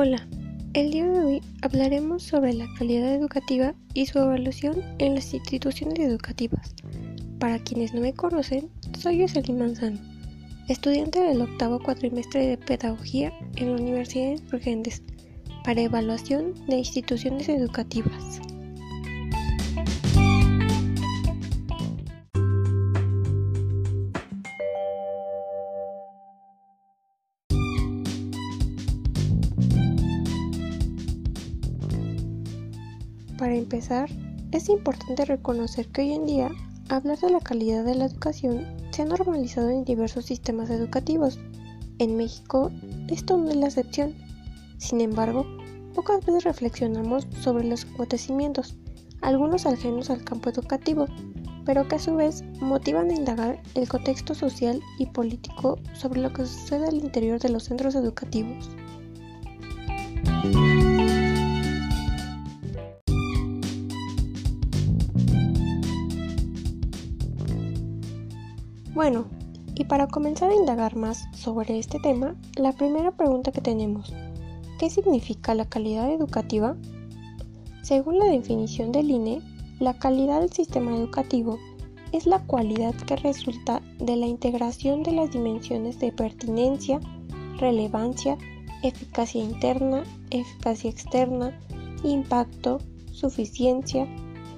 Hola, el día de hoy hablaremos sobre la calidad educativa y su evaluación en las instituciones educativas. Para quienes no me conocen, soy Jocelyn Manzano, estudiante del octavo cuatrimestre de Pedagogía en la Universidad de Insurgentes, para evaluación de instituciones educativas. Empezar, es importante reconocer que hoy en día hablar de la calidad de la educación se ha normalizado en diversos sistemas educativos. En México, esto no es la excepción. Sin embargo, pocas veces reflexionamos sobre los acontecimientos, algunos ajenos al campo educativo, pero que a su vez motivan a indagar el contexto social y político sobre lo que sucede al interior de los centros educativos. Bueno, y para comenzar a indagar más sobre este tema, la primera pregunta que tenemos, ¿qué significa la calidad educativa? Según la definición del INE, la calidad del sistema educativo es la cualidad que resulta de la integración de las dimensiones de pertinencia, relevancia, eficacia interna, eficacia externa, impacto, suficiencia,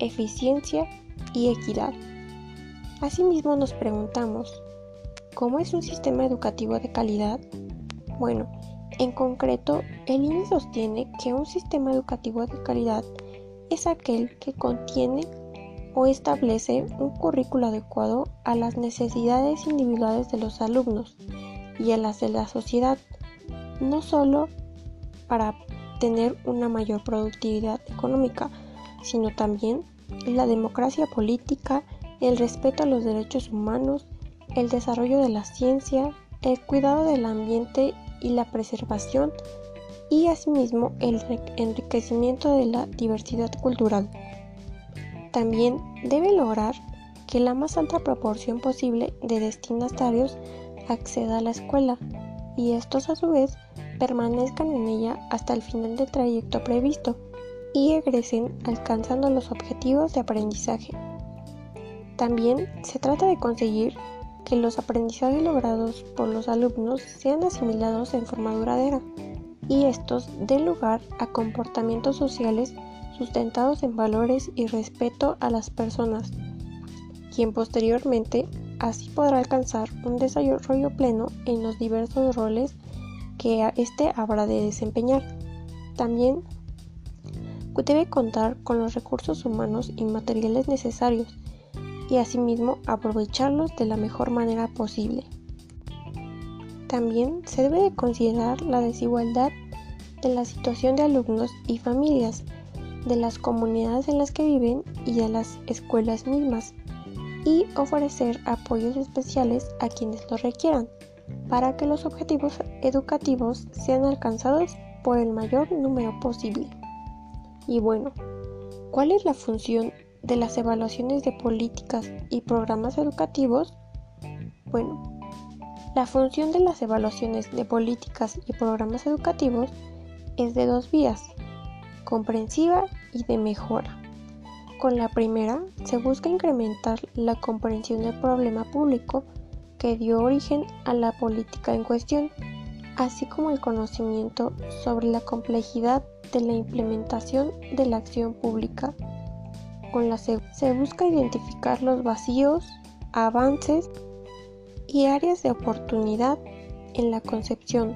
eficiencia y equidad. Asimismo nos preguntamos, ¿cómo es un sistema educativo de calidad? Bueno, en concreto, el INE sostiene que un sistema educativo de calidad es aquel que contiene o establece un currículo adecuado a las necesidades individuales de los alumnos y a las de la sociedad, no solo para tener una mayor productividad económica, sino también la democracia política, el respeto a los derechos humanos, el desarrollo de la ciencia, el cuidado del ambiente y la preservación y asimismo el enriquecimiento de la diversidad cultural. También debe lograr que la más alta proporción posible de destinatarios acceda a la escuela y estos a su vez permanezcan en ella hasta el final del trayecto previsto y egresen alcanzando los objetivos de aprendizaje. También se trata de conseguir que los aprendizajes logrados por los alumnos sean asimilados en forma duradera y estos den lugar a comportamientos sociales sustentados en valores y respeto a las personas, quien posteriormente así podrá alcanzar un desarrollo pleno en los diversos roles que éste habrá de desempeñar. También debe contar con los recursos humanos y materiales necesarios y asimismo aprovecharlos de la mejor manera posible. También se debe de considerar la desigualdad de la situación de alumnos y familias, de las comunidades en las que viven y de las escuelas mismas, y ofrecer apoyos especiales a quienes lo requieran, para que los objetivos educativos sean alcanzados por el mayor número posible. Y bueno, ¿cuál es la función de las evaluaciones de políticas y programas educativos? Bueno, la función de las evaluaciones de políticas y programas educativos es de dos vías, comprensiva y de mejora. Con la primera se busca incrementar la comprensión del problema público que dio origen a la política en cuestión, así como el conocimiento sobre la complejidad de la implementación de la acción pública con la se busca identificar los vacíos, avances y áreas de oportunidad en la concepción,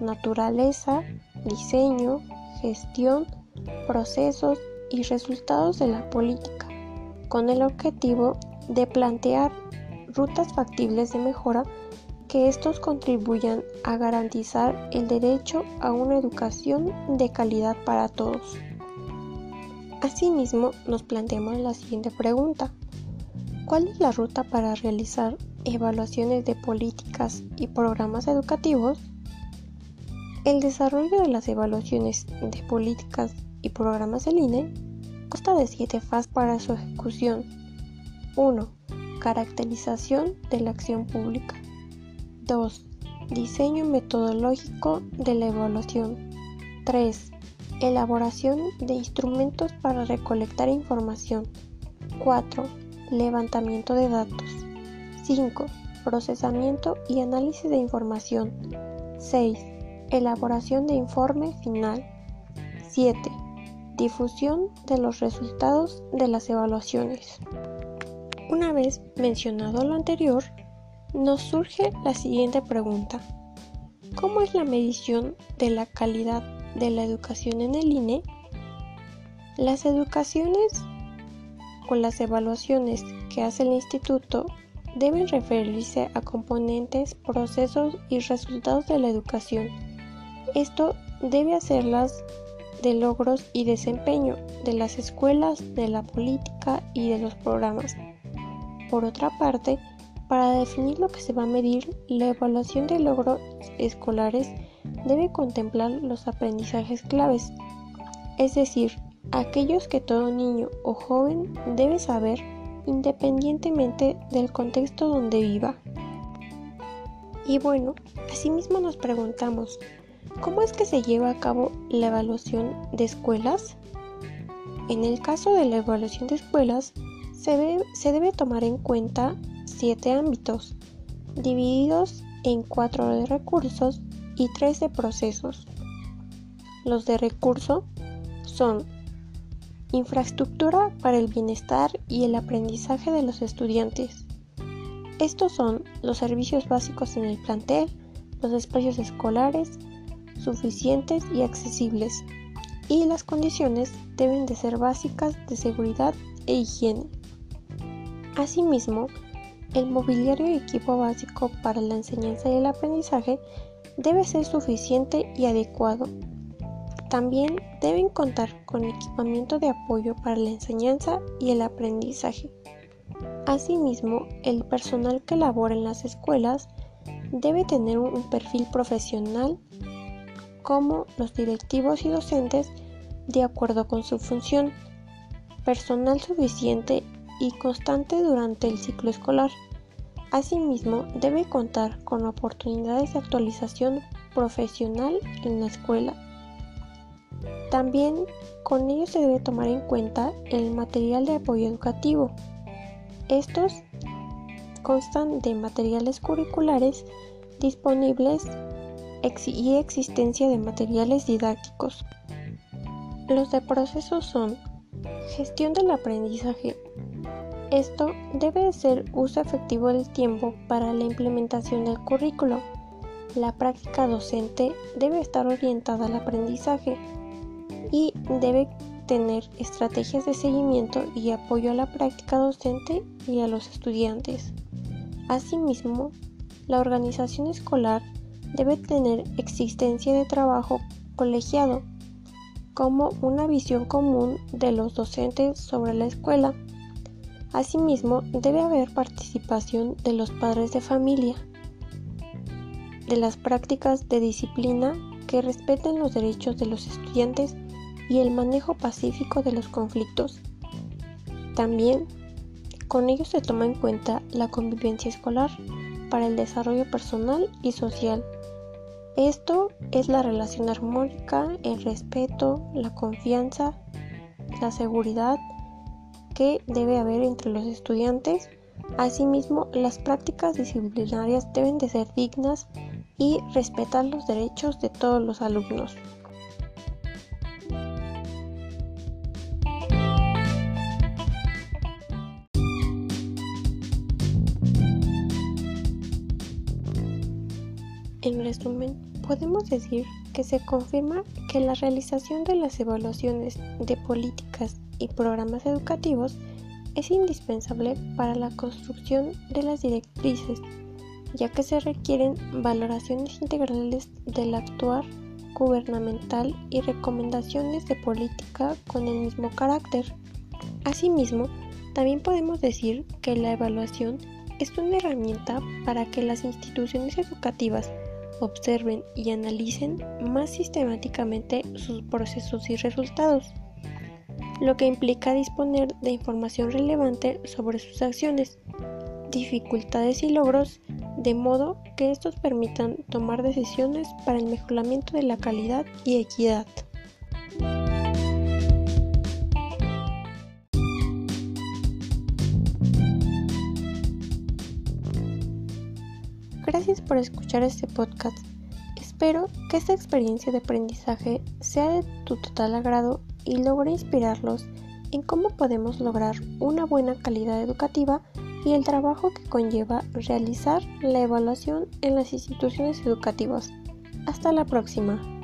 naturaleza, diseño, gestión, procesos y resultados de la política, con el objetivo de plantear rutas factibles de mejora que estos contribuyan a garantizar el derecho a una educación de calidad para todos. Asimismo, nos planteamos la siguiente pregunta. ¿Cuál es la ruta para realizar evaluaciones de políticas y programas educativos? El desarrollo de las evaluaciones de políticas y programas del INE consta de siete fases para su ejecución. 1. Caracterización de la acción pública. 2. Diseño metodológico de la evaluación. 3. Elaboración de instrumentos para recolectar información. 4. Levantamiento de datos. 5. Procesamiento y análisis de información. 6. Elaboración de informe final. 7. Difusión de los resultados de las evaluaciones. Una vez mencionado lo anterior, nos surge la siguiente pregunta. ¿Cómo es la medición de la calidad de la educación en el INE? Las educaciones o las evaluaciones que hace el instituto deben referirse a componentes, procesos y resultados de la educación. Esto debe hacerlas de logros y desempeño de las escuelas, de la política y de los programas. Por otra parte, para definir lo que se va a medir, la evaluación de logros escolares debe contemplar los aprendizajes claves, es decir, aquellos que todo niño o joven debe saber independientemente del contexto donde viva. Y bueno, asimismo nos preguntamos, ¿cómo es que se lleva a cabo la evaluación de escuelas? En el caso de la evaluación de escuelas, se, se debe tomar en cuenta siete ámbitos, divididos en cuatro de recursos y tres de procesos. Los de recurso son infraestructura para el bienestar y el aprendizaje de los estudiantes. Estos son los servicios básicos en el plantel, los espacios escolares suficientes y accesibles, y las condiciones deben de ser básicas de seguridad e higiene. Asimismo, el mobiliario y equipo básico para la enseñanza y el aprendizaje debe ser suficiente y adecuado. También deben contar con equipamiento de apoyo para la enseñanza y el aprendizaje. Asimismo, el personal que labora en las escuelas debe tener un perfil profesional como los directivos y docentes de acuerdo con su función, personal suficiente y constante durante el ciclo escolar. Asimismo, debe contar con oportunidades de actualización profesional en la escuela. También con ello se debe tomar en cuenta el material de apoyo educativo. Estos constan de materiales curriculares disponibles y existencia de materiales didácticos. Los de proceso son gestión del aprendizaje, esto debe ser uso efectivo del tiempo para la implementación del currículo. La práctica docente debe estar orientada al aprendizaje y debe tener estrategias de seguimiento y apoyo a la práctica docente y a los estudiantes. Asimismo, la organización escolar debe tener existencia de trabajo colegiado como una visión común de los docentes sobre la escuela Asimismo, debe haber participación de los padres de familia, de las prácticas de disciplina que respeten los derechos de los estudiantes y el manejo pacífico de los conflictos. También, con ello se toma en cuenta la convivencia escolar para el desarrollo personal y social. Esto es la relación armónica, el respeto, la confianza, la seguridad, debe haber entre los estudiantes. Asimismo, las prácticas disciplinarias deben de ser dignas y respetar los derechos de todos los alumnos. En resumen, podemos decir que se confirma que la realización de las evaluaciones de políticas y programas educativos es indispensable para la construcción de las directrices, ya que se requieren valoraciones integrales del actuar gubernamental y recomendaciones de política con el mismo carácter. Asimismo, también podemos decir que la evaluación es una herramienta para que las instituciones educativas observen y analicen más sistemáticamente sus procesos y resultados lo que implica disponer de información relevante sobre sus acciones, dificultades y logros de modo que estos permitan tomar decisiones para el mejoramiento de la calidad y equidad. Gracias por escuchar este podcast. Espero que esta experiencia de aprendizaje sea de tu total agrado y logre inspirarlos en cómo podemos lograr una buena calidad educativa y el trabajo que conlleva realizar la evaluación en las instituciones educativas. Hasta la próxima.